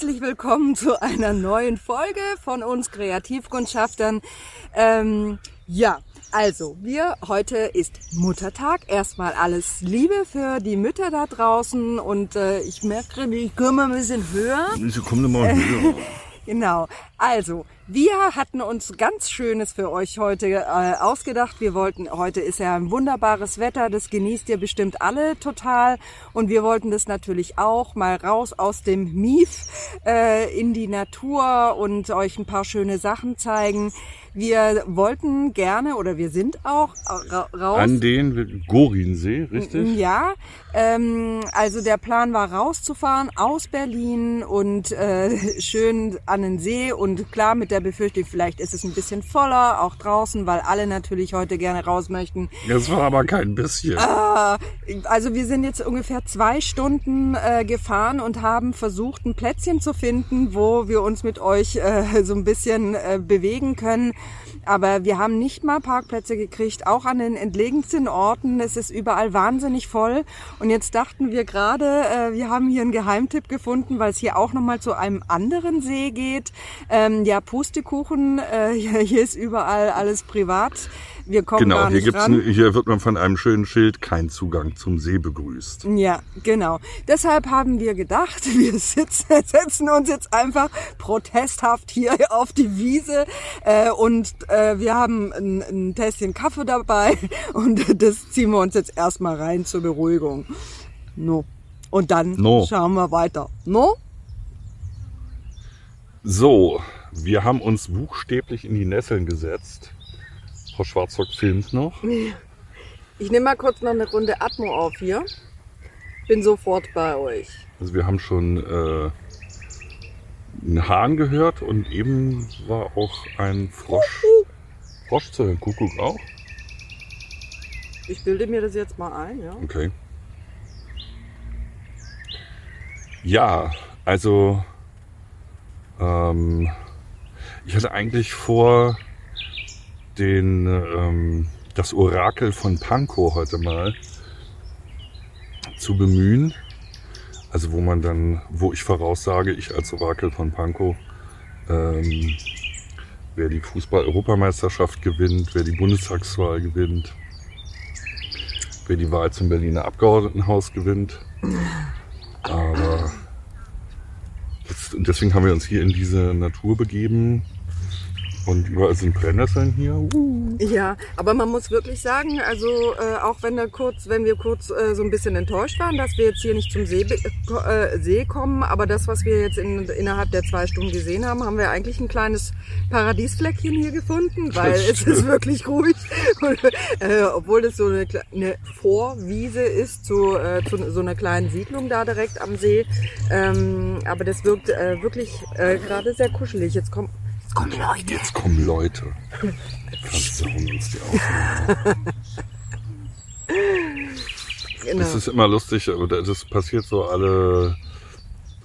Herzlich willkommen zu einer neuen Folge von uns Kreativkundschaftern. Ähm, ja, also wir heute ist Muttertag. Erstmal alles Liebe für die Mütter da draußen und äh, ich merke, ich komme mal ein bisschen höher. Sie kommen mal höher. Genau. Also, wir hatten uns ganz Schönes für euch heute äh, ausgedacht. Wir wollten, heute ist ja ein wunderbares Wetter, das genießt ihr bestimmt alle total. Und wir wollten das natürlich auch mal raus aus dem Mief äh, in die Natur und euch ein paar schöne Sachen zeigen. Wir wollten gerne oder wir sind auch ra raus. An den Gorinsee, richtig? Ja, ähm, also der Plan war rauszufahren aus Berlin und äh, schön an den See und klar mit der Befürchtung, vielleicht ist es ein bisschen voller, auch draußen, weil alle natürlich heute gerne raus möchten. Das war aber kein bisschen. Ah, also wir sind jetzt ungefähr zwei Stunden äh, gefahren und haben versucht, ein Plätzchen zu finden, wo wir uns mit euch äh, so ein bisschen äh, bewegen können. Aber wir haben nicht mal Parkplätze gekriegt, auch an den entlegensten Orten. Es ist überall wahnsinnig voll. Und jetzt dachten wir gerade, äh, wir haben hier einen Geheimtipp gefunden, weil es hier auch nochmal zu einem anderen See geht. Ähm, ja, Pustekuchen, äh, hier ist überall alles privat. Wir kommen genau, gar hier, nicht gibt's, ran. hier wird man von einem schönen Schild kein Zugang zum See begrüßt. Ja, genau. Deshalb haben wir gedacht, wir sitzen, setzen uns jetzt einfach protesthaft hier auf die Wiese äh, und äh, wir haben ein, ein Tässchen Kaffee dabei und das ziehen wir uns jetzt erstmal rein zur Beruhigung. No. Und dann No. schauen wir weiter. No? So, wir haben uns buchstäblich in die Nesseln gesetzt. Frau Schwarzock filmt noch. Ich nehme mal kurz noch eine Runde Atmo auf hier. Bin sofort bei euch. Also wir haben schon äh, einen Hahn gehört und eben war auch ein Frosch. Frosch zu hören. Kuckuck auch? Ich bilde mir das jetzt mal ein, ja. Okay. Ja, also ähm, ich hatte eigentlich vor, den ähm, das Orakel von Pankow heute mal zu bemühen. Also wo man dann, wo ich voraussage, ich als Orakel von Pankow, ähm, wer die Fußball-Europameisterschaft gewinnt, wer die Bundestagswahl gewinnt, wer die Wahl zum Berliner Abgeordnetenhaus gewinnt. Aber jetzt, deswegen haben wir uns hier in diese Natur begeben. Und überall sind Brennnesseln hier. Uh. Ja, aber man muss wirklich sagen, also äh, auch wenn, da kurz, wenn wir kurz äh, so ein bisschen enttäuscht waren, dass wir jetzt hier nicht zum See, äh, See kommen, aber das, was wir jetzt in, innerhalb der zwei Stunden gesehen haben, haben wir eigentlich ein kleines Paradiesfleckchen hier gefunden, weil es ist wirklich ruhig. Und, äh, obwohl es so eine, eine Vorwiese ist, zu, äh, zu so einer kleinen Siedlung da direkt am See. Ähm, aber das wirkt äh, wirklich äh, gerade sehr kuschelig. Jetzt kommt, jetzt kommen Leute. Jetzt kommen Leute. Versauen uns die Aufnahme. Genau. Das ist immer lustig, aber das passiert so alle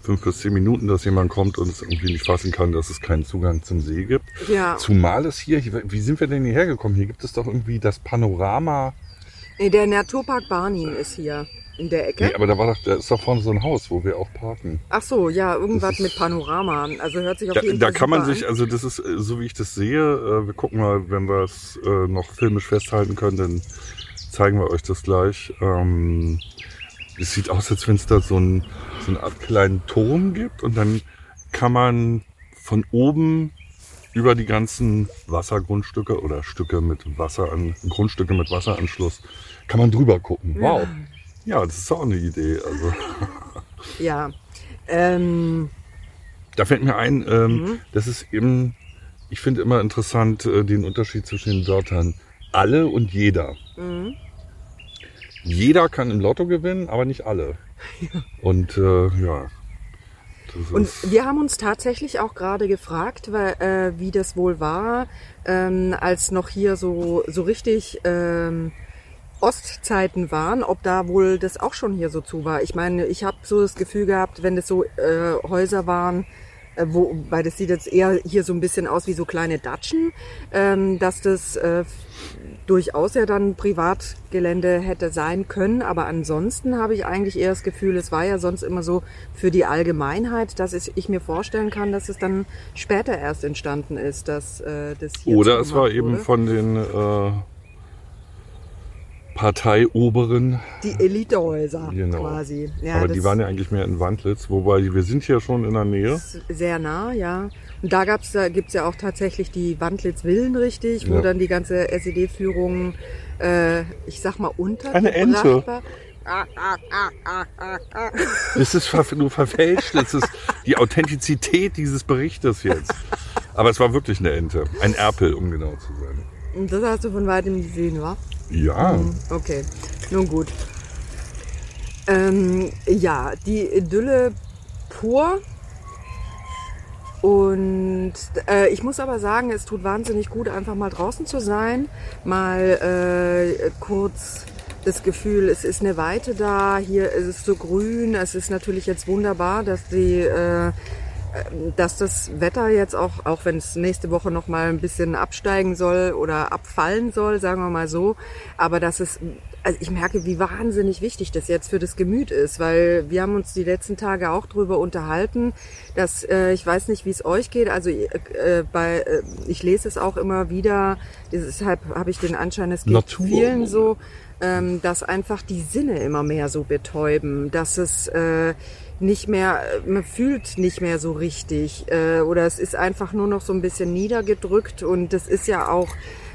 fünf bis zehn Minuten, dass jemand kommt und es irgendwie nicht fassen kann, dass es keinen Zugang zum See gibt. Ja. Zumal es hier, wie sind wir denn hierher gekommen? Hier gibt es doch irgendwie das Panorama. Nee, der Naturpark Barnin ist hier in der Ecke. Nee, aber da war doch, da ist doch vorne so ein Haus, wo wir auch parken. Ach so, ja, irgendwas mit Panorama. Also hört sich auf Da, jeden da Fall kann man sich, also das ist, äh, so wie ich das sehe, äh, wir gucken mal, wenn wir es äh, noch filmisch festhalten können, dann zeigen wir euch das gleich. Ähm, es sieht aus, als wenn es da so, ein, so eine Art kleinen Turm gibt und dann kann man von oben über die ganzen Wassergrundstücke oder Stücke mit Wasser an, Grundstücke mit Wasseranschluss, kann man drüber gucken. Wow. Ja, das ist auch eine Idee. Also. Ja. Ähm, Da fällt mir ein, ähm, Mhm. das ist eben, ich finde immer interessant äh, den Unterschied zwischen den Wörtern alle und jeder. mhm. Jeder kann im Lotto gewinnen, aber nicht alle. Und äh, ja, Und wir haben uns tatsächlich auch gerade gefragt, weil, äh, wie das wohl war, ähm, als noch hier so, so richtig ähm, Ostzeiten waren, ob da wohl das auch schon hier so zu war. Ich meine, ich habe so das Gefühl gehabt, wenn das so äh, Häuser waren, äh, wo, weil das sieht jetzt eher hier so ein bisschen aus wie so kleine Datschen, ähm, dass das äh, durchaus ja dann Privatgelände hätte sein können. Aber ansonsten habe ich eigentlich eher das Gefühl, es war ja sonst immer so für die Allgemeinheit, dass ich mir vorstellen kann, dass es dann später erst entstanden ist, dass äh, das hier Oder es war zugemacht eben wurde. von den äh, Parteioberen. die Elitehäuser Genau. quasi. Ja, Aber die waren ja eigentlich mehr in Wandlitz, wobei wir sind hier schon in der Nähe. sehr nah, ja. Und da gab's, da gibt's ja auch tatsächlich die Wandlitz-Villen richtig, wo Ja. dann die ganze SED-Führung, äh, ich sag mal, unter Eine Ente. war. Ah, ah, ah. Das ist ver du verfälscht, das ist die Authentizität dieses Berichtes jetzt. Aber es war wirklich eine Ente, ein Erpel, um genau zu sein. Und das hast du von weitem gesehen, wa? Ja, Okay, nun gut. Ähm, ja, die Idylle pur. Und äh, ich muss aber sagen, es tut wahnsinnig gut, einfach mal draußen zu sein, mal äh, kurz das Gefühl, es ist eine Weite da, hier ist es so grün, es ist natürlich jetzt wunderbar, dass die äh, dass das Wetter jetzt auch, auch wenn es nächste Woche noch mal ein bisschen absteigen soll oder abfallen soll, sagen wir mal so, aber dass es, also ich merke, wie wahnsinnig wichtig das jetzt für das Gemüt ist, weil wir haben uns die letzten Tage auch drüber unterhalten, dass äh, ich weiß nicht, wie es euch geht, also äh, bei, äh, ich lese es auch immer wieder, deshalb habe ich den Anschein, es geht Natur. vielen so, ähm, dass einfach die Sinne immer mehr so betäuben, dass es äh, nicht mehr, man fühlt nicht mehr so richtig äh, oder es ist einfach nur noch so ein bisschen niedergedrückt und das ist ja auch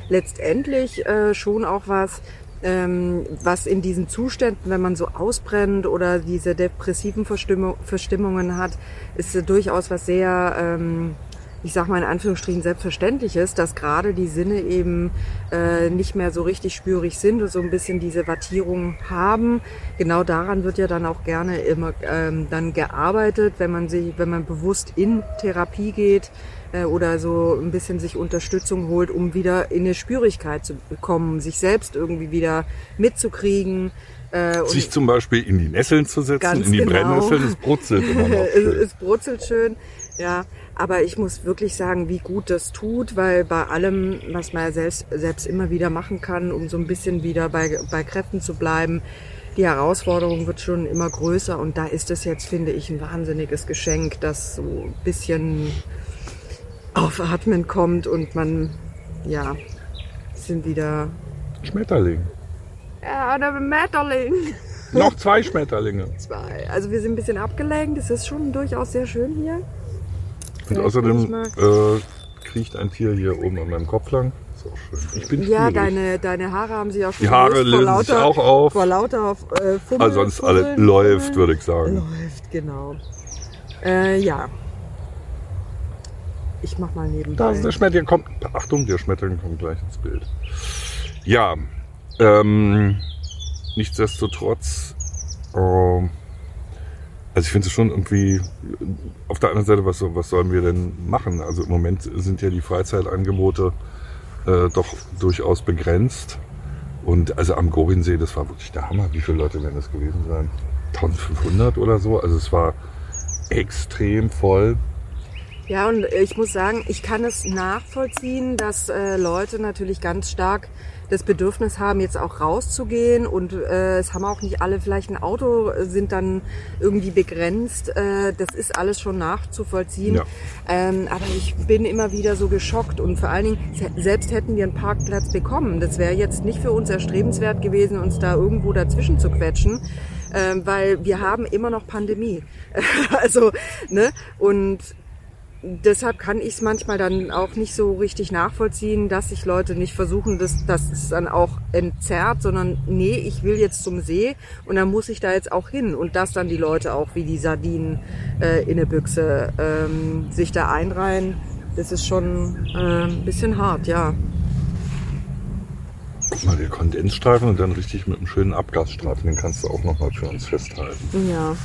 letztendlich äh, schon auch was, ähm, was in diesen Zuständen, wenn man so ausbrennt oder diese depressiven Verstimmung, Verstimmungen hat, ist äh, durchaus was sehr, ähm, ich sag mal in Anführungsstrichen selbstverständliches, dass gerade die Sinne eben äh, nicht mehr so richtig spürig sind und so ein bisschen diese Wattierung haben. Genau daran wird ja dann auch gerne immer ähm, dann gearbeitet, wenn man sich, wenn man bewusst in Therapie geht äh, oder so ein bisschen sich Unterstützung holt, um wieder in eine Spürigkeit zu bekommen, sich selbst irgendwie wieder mitzukriegen. Äh, sich zum Beispiel in die Nesseln zu setzen, in die genau. Brennnesseln, es brutzelt immer noch. es, es brutzelt schön, ja. Aber ich muss wirklich sagen, wie gut das tut, weil bei allem, was man ja selbst, selbst immer wieder machen kann, um so ein bisschen wieder bei, bei Kräften zu bleiben, die Herausforderung wird schon immer größer und da ist es jetzt, finde ich, ein wahnsinniges Geschenk, dass so ein bisschen Aufatmen kommt und man, ja, sind wieder, Schmetterling. ja, der Metterling. Noch zwei Schmetterlinge. Zwei. Also wir sind ein bisschen abgelenkt, es ist schon durchaus sehr schön hier. Und Vielleicht außerdem äh, kriecht ein Tier hier oben an meinem Kopf lang. Ist auch schön. Ich bin Ja, deine, deine Haare haben sich auch schon Die Haare lösen sich auch auf. Vor lauter äh, Fummel, Also sonst alle Fummeln, läuft, Fummeln. würde ich sagen. Läuft, genau. Äh, ja. Ich mach mal nebenbei. Da ist der Schmetterling. Kommt, Achtung, der Schmetterling kommt gleich ins Bild. Ja, ähm, nichtsdestotrotz, ähm, also ich finde es schon irgendwie, auf der anderen Seite, was, was sollen wir denn machen? Also im Moment sind ja die Freizeitangebote äh, doch durchaus begrenzt. Und also am Gorinsee, das war wirklich der Hammer. Wie viele Leute werden das gewesen sein? 1500 oder so? Also es war extrem voll. Ja, und ich muss sagen, ich kann es nachvollziehen, dass äh, Leute natürlich ganz stark das Bedürfnis haben, jetzt auch rauszugehen und äh, es haben auch nicht alle vielleicht ein Auto, äh, sind dann irgendwie begrenzt. Äh, das ist alles schon nachzuvollziehen. Ja. Ähm, aber ich bin immer wieder so geschockt und vor allen Dingen, se- selbst hätten wir einen Parkplatz bekommen, das wäre jetzt nicht für uns erstrebenswert gewesen, uns da irgendwo dazwischen zu quetschen. Ähm, weil wir haben immer noch Pandemie. also, ne? Und deshalb kann ich es manchmal dann auch nicht so richtig nachvollziehen, dass sich Leute nicht versuchen, dass, dass es dann auch entzerrt, sondern nee, ich will jetzt zum See und dann muss ich da jetzt auch hin und dass dann die Leute auch wie die Sardinen äh, in eine Büchse ähm, sich da einreihen, das ist schon äh, ein bisschen hart, ja. Guck mal, der Kondensstreifen und dann richtig mit einem schönen Abgasstreifen, den kannst du auch nochmal für uns festhalten. Ja.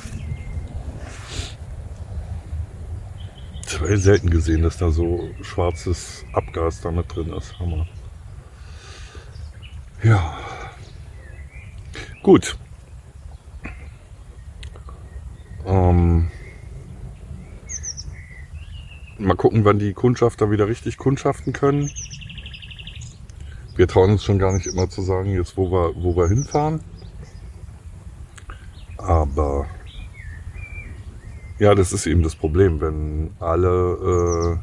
Selten gesehen, dass da so schwarzes Abgas da mit drin ist. Hammer. Ja. Gut. Ähm, mal gucken, wann die Kundschafter wieder richtig kundschaften können. wir trauen uns schon gar nicht immer zu sagen, jetzt wo wir, wo wir hinfahren. Aber ja, das ist eben das Problem, wenn alle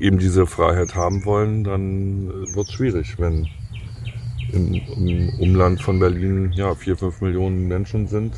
äh, eben diese Freiheit haben wollen, dann wird es schwierig, wenn im, im Umland von Berlin ja vier, fünf Millionen Menschen sind,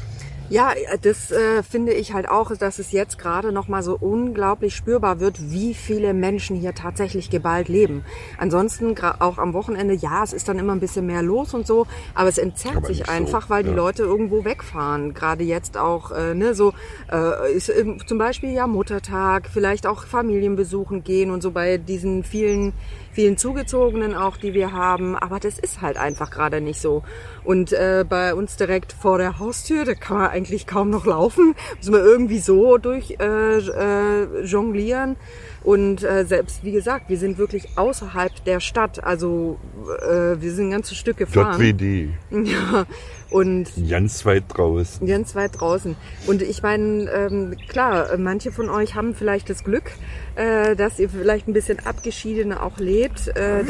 Ja, das äh, finde ich halt auch, dass es jetzt gerade noch mal so unglaublich spürbar wird, wie viele Menschen hier tatsächlich geballt leben. Ansonsten auch am Wochenende, ja, es ist dann immer ein bisschen mehr los und so, aber es entzerrt Aber sich nicht so, einfach, weil die ja. Leute irgendwo wegfahren. Gerade jetzt auch, äh, ne, so äh, ist ähm, zum Beispiel ja Muttertag, vielleicht auch Familien besuchen gehen und so bei diesen vielen vielen Zugezogenen auch, die wir haben. Aber das ist halt einfach gerade nicht so. Und äh, bei uns direkt vor der Haustür, da kann man eigentlich kaum noch laufen. Müssen wir irgendwie so durch äh, äh, jonglieren. Und äh, selbst, wie gesagt, wir sind wirklich außerhalb der Stadt. Also äh, wir sind ein ganzes Stück gefahren. JWD, Ja. Und ganz weit draußen. Ganz weit draußen. Und ich meine, ähm, klar, manche von euch haben vielleicht das Glück, äh, dass ihr vielleicht ein bisschen abgeschiedener auch lebt, äh,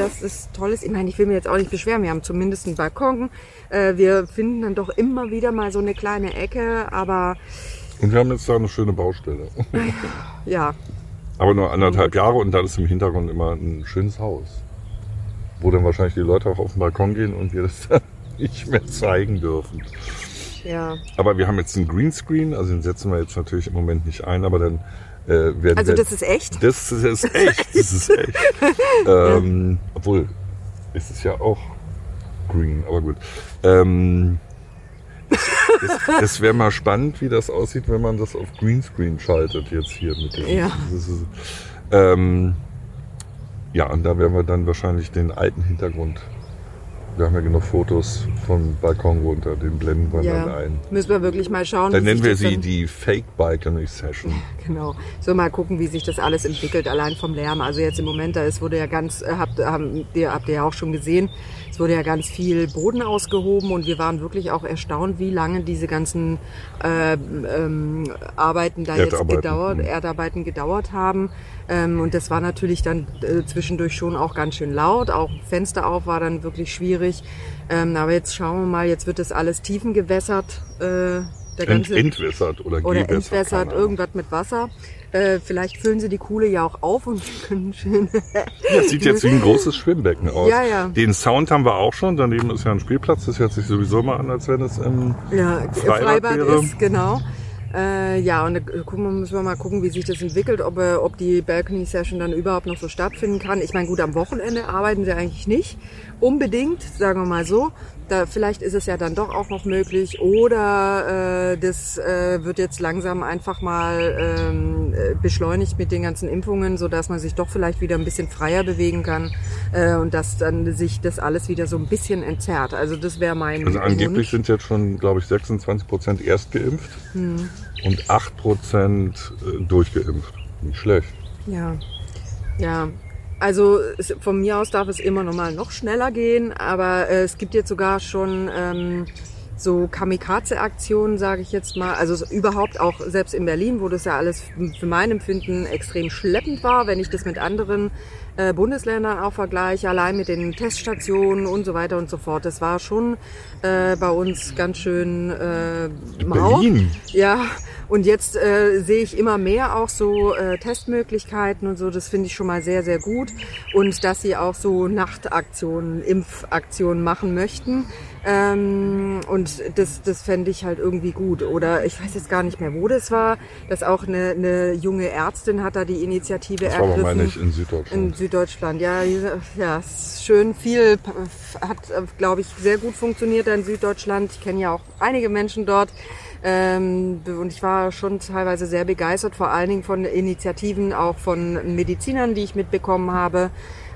toll ist. Ich meine, ich will mir jetzt auch nicht beschweren. Wir haben zumindest einen Balkon. Äh, wir finden dann doch immer wieder mal so eine kleine Ecke, aber Und wir haben jetzt da eine schöne Baustelle. ja, Aber nur anderthalb Jahre und dann ist im Hintergrund immer ein schönes Haus. Wo dann wahrscheinlich die Leute auch auf den Balkon gehen und wir das dann nicht mehr zeigen dürfen. ja. Aber wir haben jetzt einen Greenscreen, also den setzen wir jetzt natürlich im Moment nicht ein, aber dann äh, werden Also wir... das ist echt? Das ist echt, das ist echt. ähm, obwohl, ist es ja auch green, aber gut. Ähm, das das wäre mal spannend, wie das aussieht, wenn man das auf Greenscreen schaltet jetzt hier mit dem. Ja. Ist, ähm, ja, und da werden wir dann wahrscheinlich den alten Hintergrund. Wir haben ja genug Fotos vom Balkon runter, den blenden wir dann Ja, ein. müssen wir wirklich mal schauen. Dann nennen wir sie dann- die Fake Balcony Session. Genau. So mal gucken, wie sich das alles entwickelt, allein vom Lärm. Also jetzt im Moment, da es wurde ja ganz, äh, habt, haben, habt ihr ja auch schon gesehen, es wurde ja ganz viel Boden ausgehoben und wir waren wirklich auch erstaunt, wie lange diese ganzen äh, ähm, Arbeiten da jetzt Erdarbeiten, gedauert, mhm. Erdarbeiten gedauert haben. Ähm, und das war natürlich dann äh, zwischendurch schon auch ganz schön laut. Auch Fenster auf war dann wirklich schwierig. Ähm, aber jetzt schauen wir mal, jetzt wird das alles tiefengewässert. Äh, der Ent, ganze entwässert oder, oder entwässert, irgendwas mit Wasser. Äh, vielleicht füllen sie die Kuhle ja auch auf und können schön. Ja, sieht jetzt wie ein großes Schwimmbecken aus. Ja, ja. Den Sound haben wir auch schon. Daneben ist ja ein Spielplatz. Das hört sich sowieso mal an, als wenn es im ja, Freibad Freibad, wäre. ist, genau. Äh, ja, und da gucken müssen wir mal gucken, wie sich das entwickelt, ob, äh, ob die Balcony Session dann überhaupt noch so stattfinden kann. Ich meine, gut, am Wochenende arbeiten sie eigentlich nicht unbedingt, sagen wir mal so. Da, vielleicht ist es ja dann doch auch noch möglich. Oder äh, das äh, wird jetzt langsam einfach mal ähm, äh, beschleunigt mit den ganzen Impfungen, so dass man sich doch vielleicht wieder ein bisschen freier bewegen kann äh, und dass dann sich das alles wieder so ein bisschen entzerrt. Also das wäre mein Also angeblich Wunsch. sind jetzt schon, glaube ich, 26 Prozent erst geimpft Hm. Und 8 Prozent äh, durchgeimpft. Nicht schlecht. Ja, ja. Also von mir aus darf es immer noch mal noch schneller gehen, aber äh, es gibt jetzt sogar schon ähm, so Kamikaze-Aktionen, sage ich jetzt mal. Also überhaupt auch selbst in Berlin, wo das ja alles für mein Empfinden extrem schleppend war, wenn ich das mit anderen äh, Bundesländern auch vergleiche, allein mit den Teststationen und so weiter und so fort. Das war schon äh, bei uns ganz schön äh, mau. Berlin? Ja, und jetzt äh, sehe ich immer mehr auch so äh, Testmöglichkeiten und so. Das finde ich schon mal sehr, sehr gut. Und dass sie auch so Nachtaktionen, Impfaktionen machen möchten. Ähm, und das, das fände ich halt irgendwie gut. Oder ich weiß jetzt gar nicht mehr, wo das war, dass auch eine, eine junge Ärztin hat da die Initiative Das war aber, ergriffen. meine ich, in Süddeutschland. In Süddeutschland, ja, ja, schön viel, hat, glaube ich, sehr gut funktioniert in Süddeutschland. Ich kenne ja auch einige Menschen dort. Ähm, und ich war schon teilweise sehr begeistert, vor allen Dingen von Initiativen, auch von Medizinern, die ich mitbekommen habe.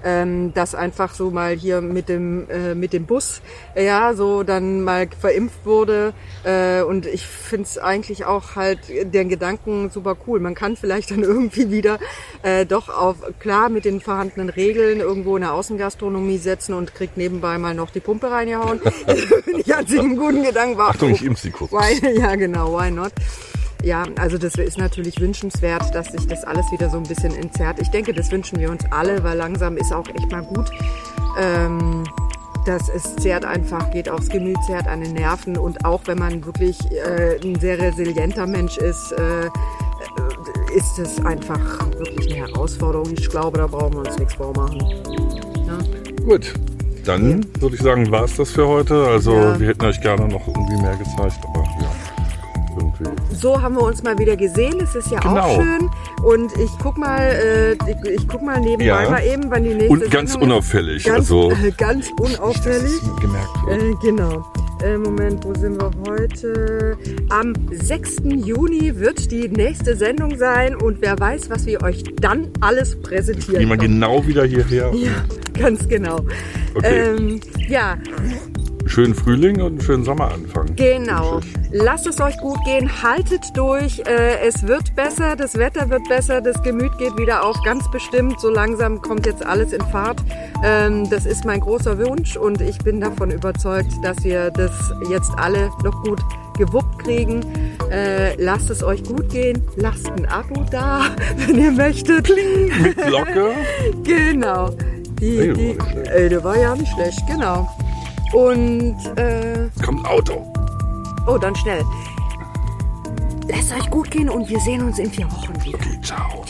Ähm, dass einfach so mal hier mit dem äh, mit dem Bus ja so dann mal verimpft wurde äh, und ich finde es eigentlich auch halt den Gedanken super cool. Man kann vielleicht dann irgendwie wieder äh, doch auf klar mit den vorhandenen Regeln irgendwo in der Außengastronomie setzen und kriegt nebenbei mal noch die Pumpe reingehauen. ich hatte einen guten Gedanken. War, Achtung, ich impf sie kurz. Why, ja, genau, why not? Ja, also das ist natürlich wünschenswert, dass sich das alles wieder so ein bisschen entzerrt. Ich denke, das wünschen wir uns alle, weil langsam ist auch echt mal gut. Ähm, das ist, zehrt einfach, geht aufs Gemüt, zehrt an den Nerven und auch wenn man wirklich äh, ein sehr resilienter Mensch ist, äh, ist es einfach wirklich eine Herausforderung. Ich glaube, da brauchen wir uns nichts vormachen. Ja? Gut, dann würde ich sagen, war es das für heute. Also Ja. wir hätten euch gerne noch irgendwie mehr gezeigt. So haben wir uns mal wieder gesehen. Es ist ja Genau. auch schön. Und ich guck mal, äh, ich, ich guck mal nebenbei Ja. mal eben, wann die nächste Und ganz Sendung ist. unauffällig. Ganz, also äh, ganz unauffällig. es gemerkt. Äh, genau. Äh, Moment, wo sind wir heute? Am 6. Juni wird die nächste Sendung sein und wer weiß, was wir euch dann alles präsentieren. Gehen wir genau wieder hierher. Ja, ganz genau. Okay. Ähm, ja, Schönen Frühling und einen schönen Sommeranfang. genau. Wünsche ich. Lasst es euch gut gehen, haltet durch. Äh, es wird besser, das Wetter wird besser, das Gemüt geht wieder auf, ganz bestimmt. So langsam kommt jetzt alles in Fahrt. Ähm, das ist mein großer Wunsch und ich bin davon überzeugt, dass wir das jetzt alle noch gut gewuppt kriegen. Äh, lasst es euch gut gehen, lasst ein Abo da, wenn ihr möchtet. Mit Glocke. Genau. Die, die, ey, der war ja nicht schlecht, genau. Und, äh, Kommt Auto. oh, dann schnell. Lasst euch gut gehen und wir sehen uns in vier Wochen wieder. Okay, ciao.